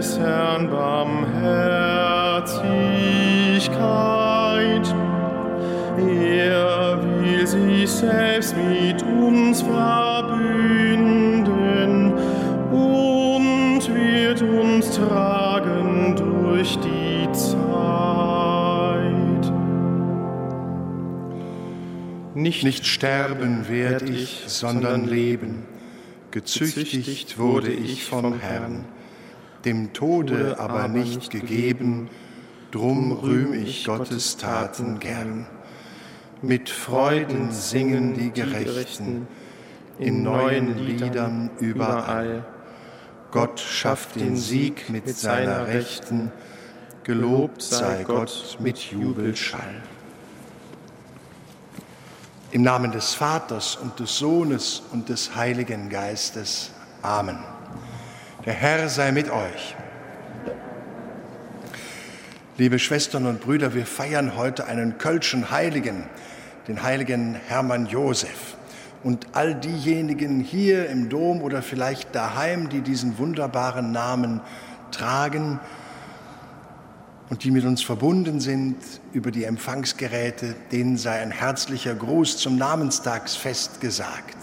des Herrn Barmherzigkeit. Er will sich selbst mit uns verbünden und wird uns tragen durch die Zeit. Nicht sterben werd ich, sondern leben. Gezüchtigt wurde ich vom Herrn, dem Tode aber nicht gegeben, drum rühm ich Gottes Taten gern. Mit Freuden singen die Gerechten, in neuen Liedern überall. Gott schafft den Sieg mit seiner Rechten, gelobt sei Gott mit Jubelschall. Im Namen des Vaters und des Sohnes und des Heiligen Geistes. Amen. Der Herr sei mit euch. Liebe Schwestern und Brüder, wir feiern heute einen kölschen Heiligen, den heiligen Hermann Josef. Und all diejenigen hier im Dom oder vielleicht daheim, die diesen wunderbaren Namen tragen und die mit uns verbunden sind über die Empfangsgeräte, denen sei ein herzlicher Gruß zum Namenstagsfest gesagt.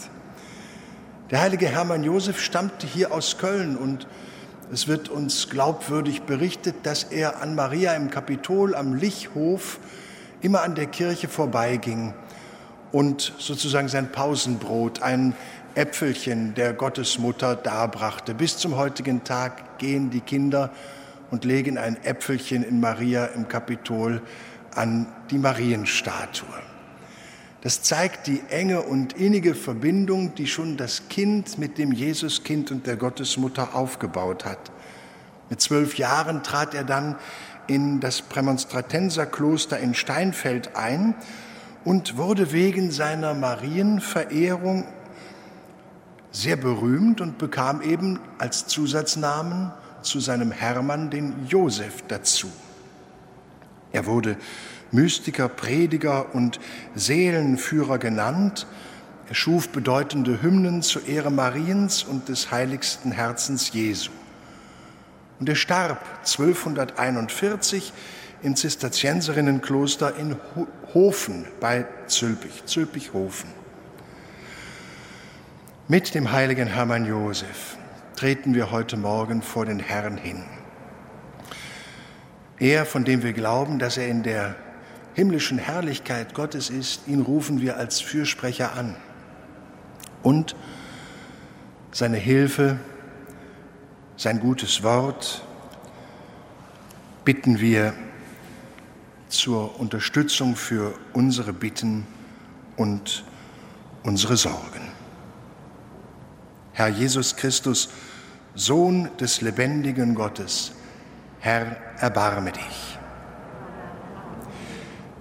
Der heilige Hermann Josef stammte hier aus Köln und es wird uns glaubwürdig berichtet, dass er an Maria im Kapitol am Lichhof immer an der Kirche vorbeiging und sozusagen sein Pausenbrot, ein Äpfelchen der Gottesmutter darbrachte. Bis zum heutigen Tag gehen die Kinder und legen ein Äpfelchen in Maria im Kapitol an die Marienstatue. Das zeigt die enge und innige Verbindung, die schon das Kind mit dem Jesuskind und der Gottesmutter aufgebaut hat. Mit zwölf Jahren trat er dann in das Prämonstratenserkloster in Steinfeld ein und wurde wegen seiner Marienverehrung sehr berühmt und bekam eben als Zusatznamen zu seinem Hermann den Josef dazu. Er wurde Mystiker, Prediger und Seelenführer genannt. Er schuf bedeutende Hymnen zur Ehre Mariens und des heiligsten Herzens Jesu. Und er starb 1241 im Zisterzienserinnenkloster in Hofen bei Zülpich, Zülpich-Hofen. Mit dem heiligen Hermann Josef treten wir heute Morgen vor den Herrn hin. Er, von dem wir glauben, dass er in der himmlischen Herrlichkeit Gottes ist, ihn rufen wir als Fürsprecher an. Und seine Hilfe, sein gutes Wort bitten wir zur Unterstützung für unsere Bitten und unsere Sorgen. Herr Jesus Christus, Sohn des lebendigen Gottes, Herr, erbarme dich.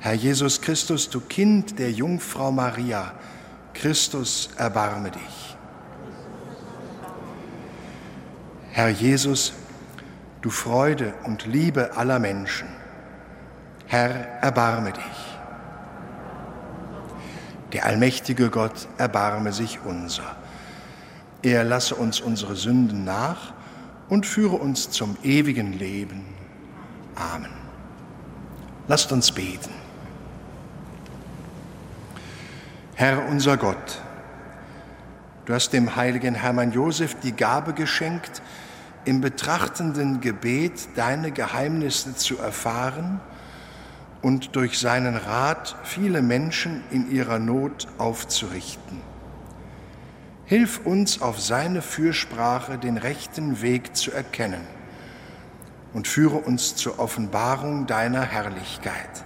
Herr Jesus Christus, du Kind der Jungfrau Maria, Christus, erbarme dich. Herr Jesus, du Freude und Liebe aller Menschen, Herr, erbarme dich. Der allmächtige Gott, erbarme sich unser. Er lasse uns unsere Sünden nach und führe uns zum ewigen Leben. Amen. Lasst uns beten. Herr unser Gott, du hast dem heiligen Hermann Josef die Gabe geschenkt, im betrachtenden Gebet deine Geheimnisse zu erfahren und durch seinen Rat viele Menschen in ihrer Not aufzurichten. Hilf uns auf seine Fürsprache den rechten Weg zu erkennen und führe uns zur Offenbarung deiner Herrlichkeit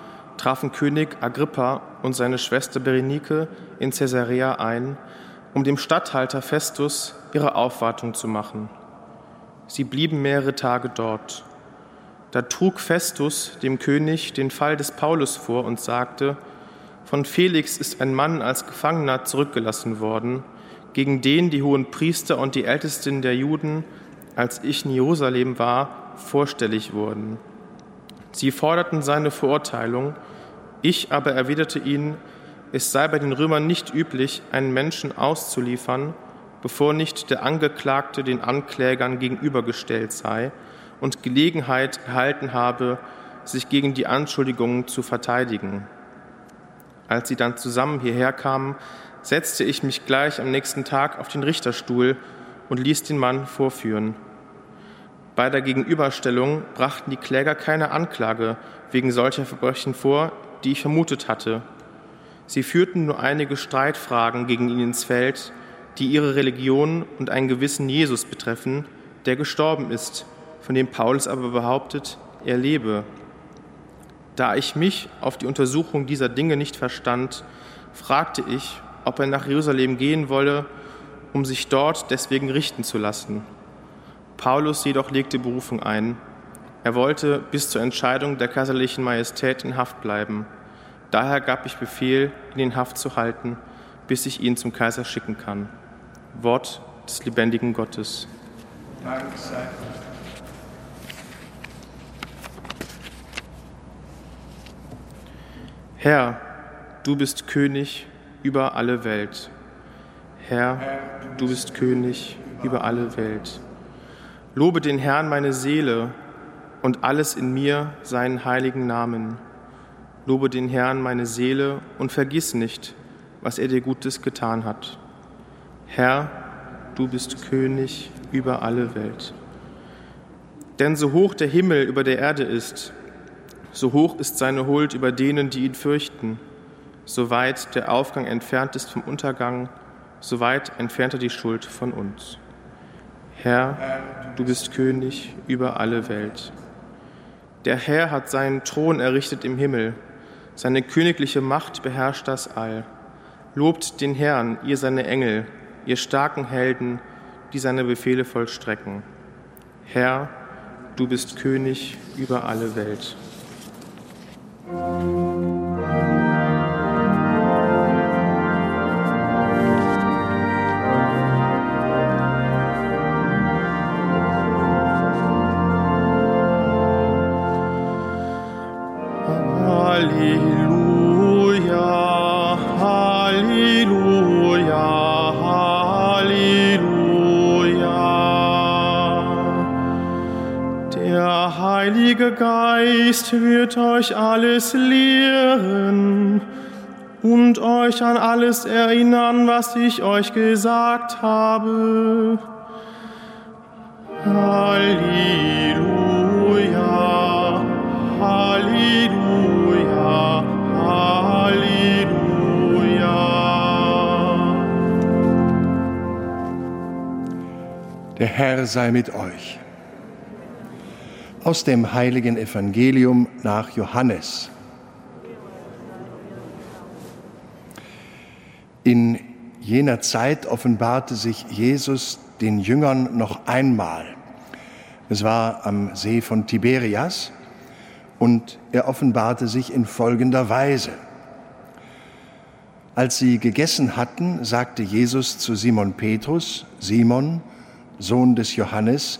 trafen König Agrippa und seine Schwester Berenike in Caesarea ein, um dem Statthalter Festus ihre Aufwartung zu machen. Sie blieben mehrere Tage dort. Da trug Festus dem König den Fall des Paulus vor und sagte, von Felix ist ein Mann als Gefangener zurückgelassen worden, gegen den die hohen Priester und die Ältesten der Juden, als ich in Jerusalem war, vorstellig wurden. Sie forderten seine Verurteilung ich aber erwiderte ihnen, es sei bei den Römern nicht üblich, einen Menschen auszuliefern, bevor nicht der Angeklagte den Anklägern gegenübergestellt sei und Gelegenheit erhalten habe, sich gegen die Anschuldigungen zu verteidigen. Als sie dann zusammen hierher kamen, setzte ich mich gleich am nächsten Tag auf den Richterstuhl und ließ den Mann vorführen. Bei der Gegenüberstellung brachten die Kläger keine Anklage wegen solcher Verbrechen vor, die ich vermutet hatte. Sie führten nur einige Streitfragen gegen ihn ins Feld, die ihre Religion und einen gewissen Jesus betreffen, der gestorben ist, von dem Paulus aber behauptet, er lebe. Da ich mich auf die Untersuchung dieser Dinge nicht verstand, fragte ich, ob er nach Jerusalem gehen wolle, um sich dort deswegen richten zu lassen. Paulus jedoch legte Berufung ein. Er wollte bis zur Entscheidung der kaiserlichen Majestät in Haft bleiben. Daher gab ich Befehl, ihn in Haft zu halten, bis ich ihn zum Kaiser schicken kann. Wort des lebendigen Gottes. Dank sei. Herr, du bist König über alle Welt. Herr, du bist König über alle Welt. Lobe den Herrn meine Seele und alles in mir seinen heiligen Namen. Lobe den Herrn meine Seele und vergiss nicht, was er dir Gutes getan hat. Herr, du bist König über alle Welt. Denn so hoch der Himmel über der Erde ist, so hoch ist seine Huld über denen, die ihn fürchten. So weit der Aufgang entfernt ist vom Untergang, so weit entfernt er die Schuld von uns. Herr, du bist König über alle Welt. Der Herr hat seinen Thron errichtet im Himmel, seine königliche Macht beherrscht das All. Lobt den Herrn, ihr seine Engel, ihr starken Helden, die seine Befehle vollstrecken. Herr, du bist König über alle Welt. Wird euch alles lehren und euch an alles erinnern, was ich euch gesagt habe. Halleluja, Halleluja, Halleluja. Der Herr sei mit euch aus dem heiligen Evangelium nach Johannes. In jener Zeit offenbarte sich Jesus den Jüngern noch einmal. Es war am See von Tiberias und er offenbarte sich in folgender Weise. Als sie gegessen hatten, sagte Jesus zu Simon Petrus, Simon, Sohn des Johannes,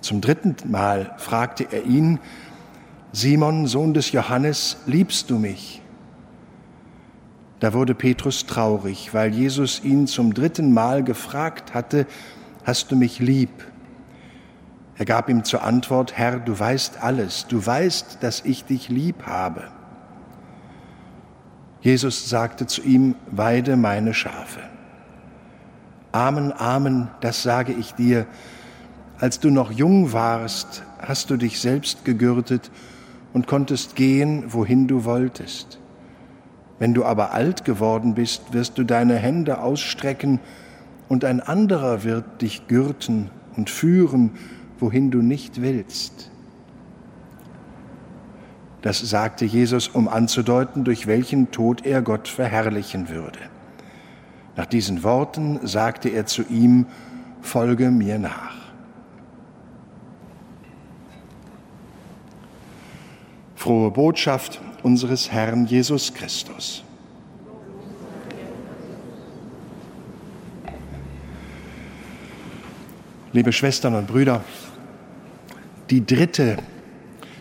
Zum dritten Mal fragte er ihn, Simon, Sohn des Johannes, liebst du mich? Da wurde Petrus traurig, weil Jesus ihn zum dritten Mal gefragt hatte, hast du mich lieb? Er gab ihm zur Antwort, Herr, du weißt alles, du weißt, dass ich dich lieb habe. Jesus sagte zu ihm, weide meine Schafe. Amen, Amen, das sage ich dir. Als du noch jung warst, hast du dich selbst gegürtet und konntest gehen, wohin du wolltest. Wenn du aber alt geworden bist, wirst du deine Hände ausstrecken und ein anderer wird dich gürten und führen, wohin du nicht willst. Das sagte Jesus, um anzudeuten, durch welchen Tod er Gott verherrlichen würde. Nach diesen Worten sagte er zu ihm, Folge mir nach. Frohe Botschaft unseres Herrn Jesus Christus. Liebe Schwestern und Brüder, die dritte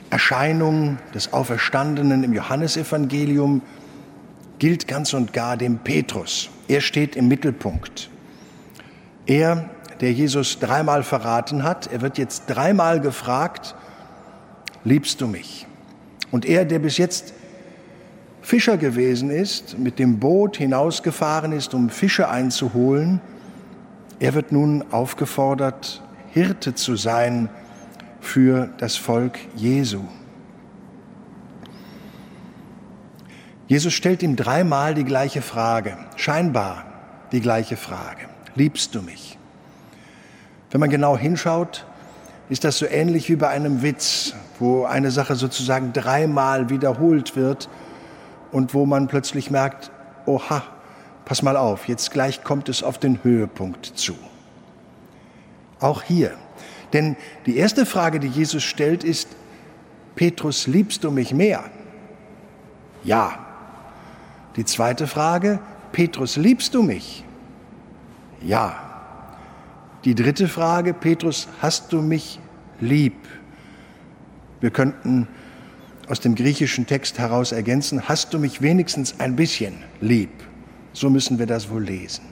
Erscheinung des Auferstandenen im Johannesevangelium gilt ganz und gar dem Petrus. Er steht im Mittelpunkt. Er, der Jesus dreimal verraten hat, er wird jetzt dreimal gefragt, liebst du mich? Und er, der bis jetzt Fischer gewesen ist, mit dem Boot hinausgefahren ist, um Fische einzuholen, er wird nun aufgefordert, Hirte zu sein für das Volk Jesu. Jesus stellt ihm dreimal die gleiche Frage, scheinbar die gleiche Frage. Liebst du mich? Wenn man genau hinschaut, ist das so ähnlich wie bei einem Witz, wo eine Sache sozusagen dreimal wiederholt wird und wo man plötzlich merkt, oha, pass mal auf, jetzt gleich kommt es auf den Höhepunkt zu. Auch hier. Denn die erste Frage, die Jesus stellt, ist, Petrus, liebst du mich mehr? Ja. Die zweite Frage, Petrus, liebst du mich? Ja. Die dritte Frage, Petrus, hast du mich lieb? Wir könnten aus dem griechischen Text heraus ergänzen, hast du mich wenigstens ein bisschen lieb? So müssen wir das wohl lesen.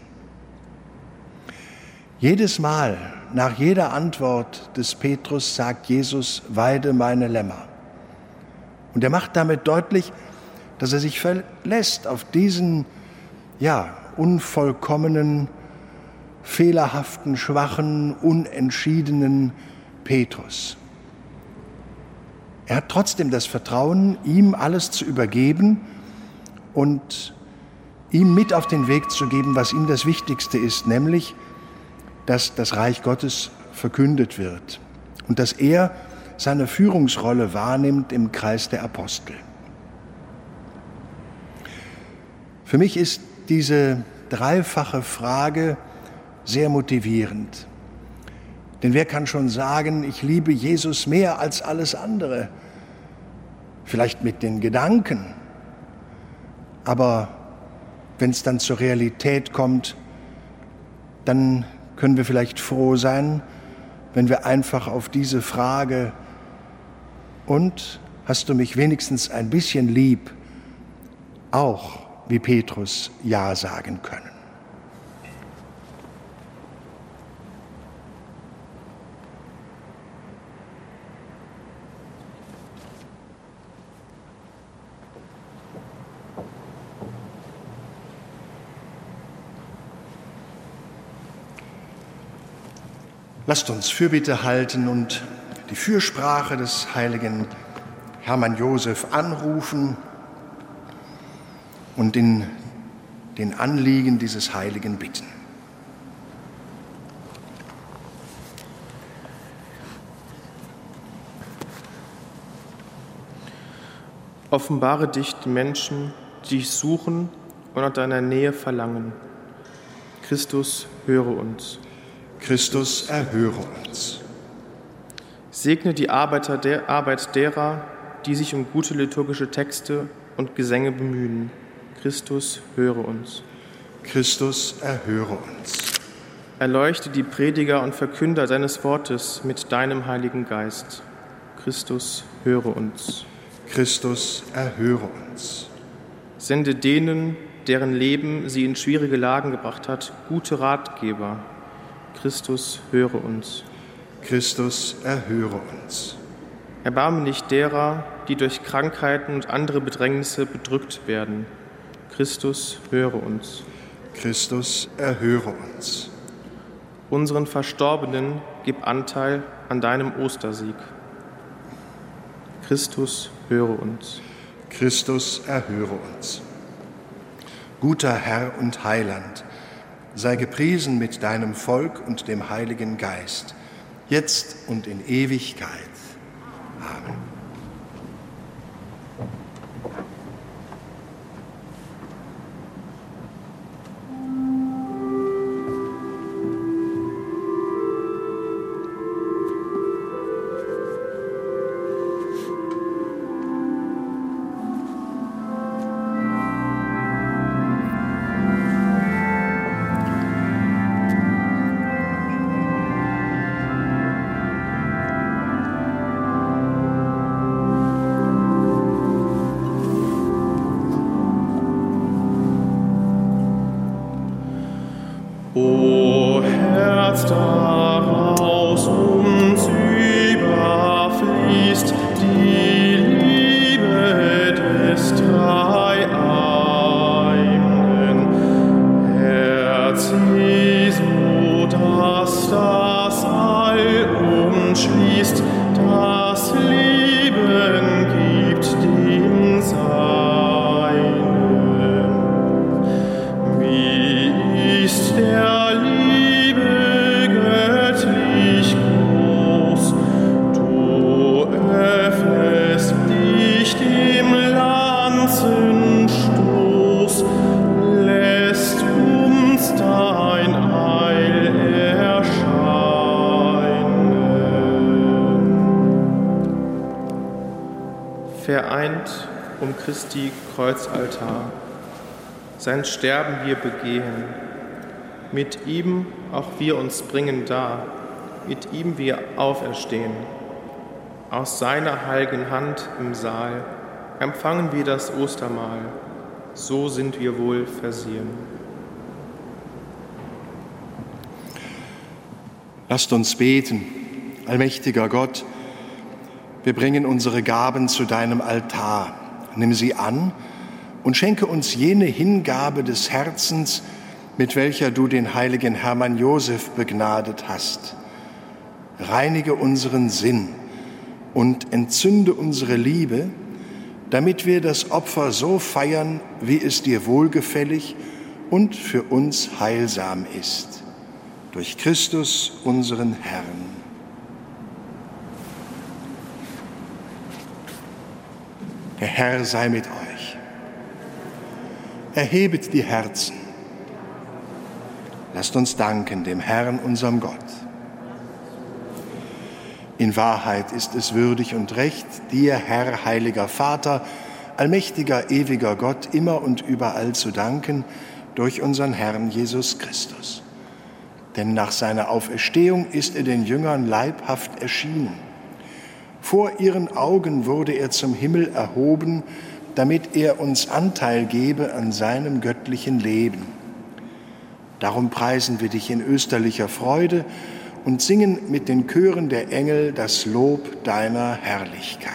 Jedes Mal, nach jeder Antwort des Petrus, sagt Jesus, weide meine Lämmer. Und er macht damit deutlich, dass er sich verlässt auf diesen, ja, unvollkommenen, fehlerhaften, schwachen, unentschiedenen Petrus. Er hat trotzdem das Vertrauen, ihm alles zu übergeben und ihm mit auf den Weg zu geben, was ihm das Wichtigste ist, nämlich, dass das Reich Gottes verkündet wird und dass er seine Führungsrolle wahrnimmt im Kreis der Apostel. Für mich ist diese dreifache Frage sehr motivierend. Denn wer kann schon sagen, ich liebe Jesus mehr als alles andere? Vielleicht mit den Gedanken, aber wenn es dann zur Realität kommt, dann können wir vielleicht froh sein, wenn wir einfach auf diese Frage und hast du mich wenigstens ein bisschen lieb, auch wie Petrus Ja sagen können. Lasst uns Fürbitte halten und die Fürsprache des heiligen Hermann Josef anrufen und in den Anliegen dieses Heiligen bitten. Offenbare dich die Menschen, die dich suchen und nach deiner Nähe verlangen. Christus, höre uns. Christus, erhöre uns. Segne die Arbeiter der Arbeit derer, die sich um gute liturgische Texte und Gesänge bemühen. Christus, höre uns. Christus, erhöre uns. Erleuchte die Prediger und Verkünder deines Wortes mit deinem Heiligen Geist. Christus, höre uns. Christus, erhöre uns. Sende denen, deren Leben sie in schwierige Lagen gebracht hat, gute Ratgeber. Christus, höre uns. Christus, erhöre uns. Erbarme nicht derer, die durch Krankheiten und andere Bedrängnisse bedrückt werden. Christus, höre uns. Christus, erhöre uns. Unseren Verstorbenen gib Anteil an deinem Ostersieg. Christus, höre uns. Christus, erhöre uns. Guter Herr und Heiland, sei gepriesen mit deinem Volk und dem Heiligen Geist, jetzt und in Ewigkeit. Amen. Kreuzaltar. Sein Sterben wir begehen. Mit ihm auch wir uns bringen dar. Mit ihm wir auferstehen. Aus seiner heiligen Hand im Saal empfangen wir das Ostermahl. So sind wir wohl versehen. Lasst uns beten, allmächtiger Gott. Wir bringen unsere Gaben zu deinem Altar nimm sie an und schenke uns jene Hingabe des Herzens, mit welcher du den heiligen Hermann Josef begnadet hast. Reinige unseren Sinn und entzünde unsere Liebe, damit wir das Opfer so feiern, wie es dir wohlgefällig und für uns heilsam ist. Durch Christus unseren Herrn. Der Herr sei mit euch. Erhebet die Herzen. Lasst uns danken dem Herrn, unserem Gott. In Wahrheit ist es würdig und recht, dir, Herr, heiliger Vater, allmächtiger, ewiger Gott, immer und überall zu danken durch unseren Herrn Jesus Christus. Denn nach seiner Auferstehung ist er den Jüngern leibhaft erschienen vor ihren Augen wurde er zum Himmel erhoben, damit er uns Anteil gebe an seinem göttlichen Leben. Darum preisen wir dich in österlicher Freude und singen mit den Chören der Engel das Lob deiner Herrlichkeit.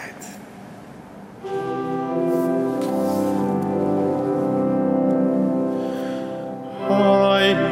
Heilig,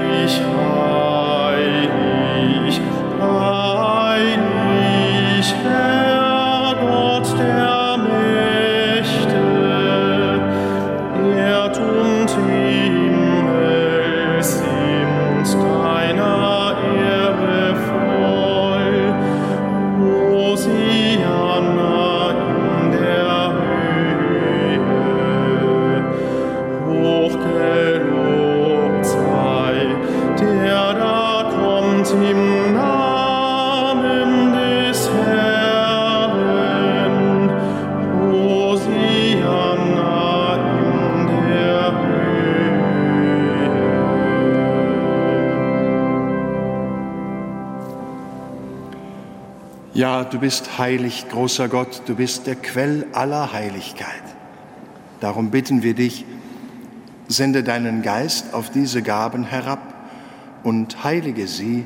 Ja, du bist heilig, großer Gott, du bist der Quell aller Heiligkeit. Darum bitten wir dich, sende deinen Geist auf diese Gaben herab und heilige sie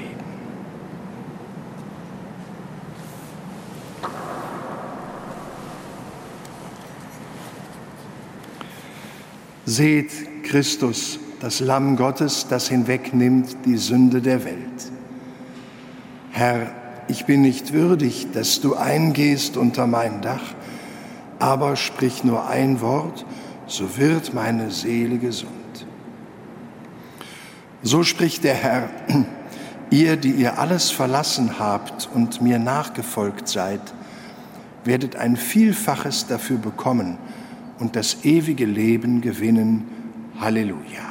Seht Christus, das Lamm Gottes, das hinwegnimmt die Sünde der Welt. Herr, ich bin nicht würdig, dass du eingehst unter mein Dach, aber sprich nur ein Wort, so wird meine Seele gesund. So spricht der Herr, ihr, die ihr alles verlassen habt und mir nachgefolgt seid, werdet ein Vielfaches dafür bekommen und das ewige Leben gewinnen. Halleluja.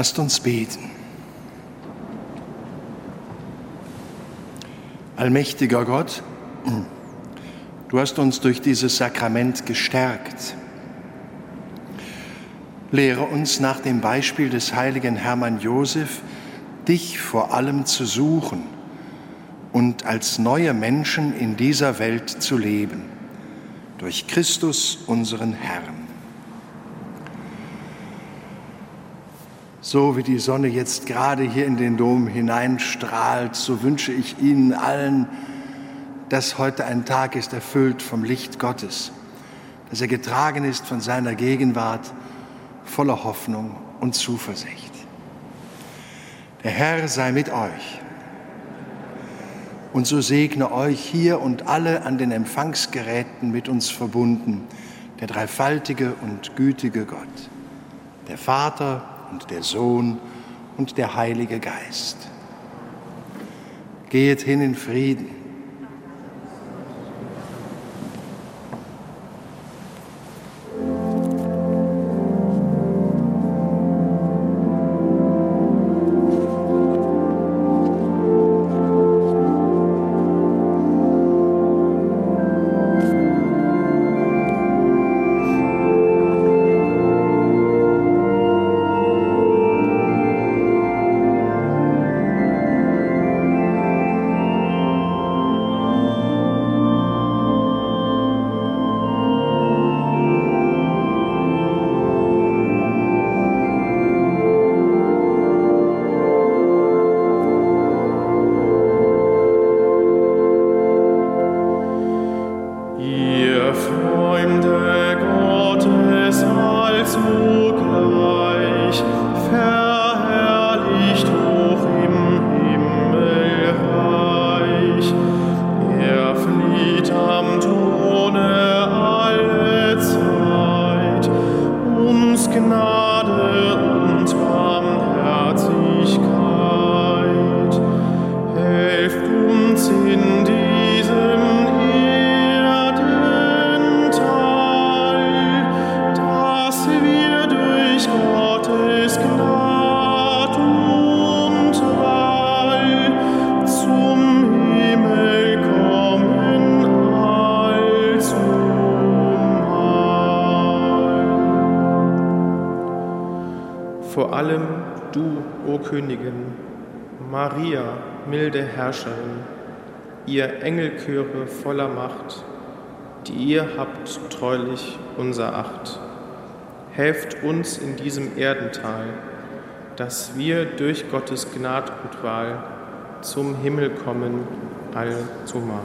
Lasst uns beten. Allmächtiger Gott, du hast uns durch dieses Sakrament gestärkt. Lehre uns nach dem Beispiel des heiligen Hermann Josef, dich vor allem zu suchen und als neue Menschen in dieser Welt zu leben. Durch Christus, unseren Herrn. So wie die Sonne jetzt gerade hier in den Dom hineinstrahlt, so wünsche ich Ihnen allen, dass heute ein Tag ist erfüllt vom Licht Gottes, dass er getragen ist von seiner Gegenwart, voller Hoffnung und Zuversicht. Der Herr sei mit euch und so segne euch hier und alle an den Empfangsgeräten mit uns verbunden, der dreifaltige und gütige Gott, der Vater und der Sohn und der Heilige Geist. Gehet hin in Frieden. Königin, Maria, milde Herrscherin, ihr Engelchöre voller Macht, die ihr habt treulich unser Acht. Helft uns in diesem Erdental, dass wir durch Gottes Gnadgutwahl zum Himmel kommen allzumal.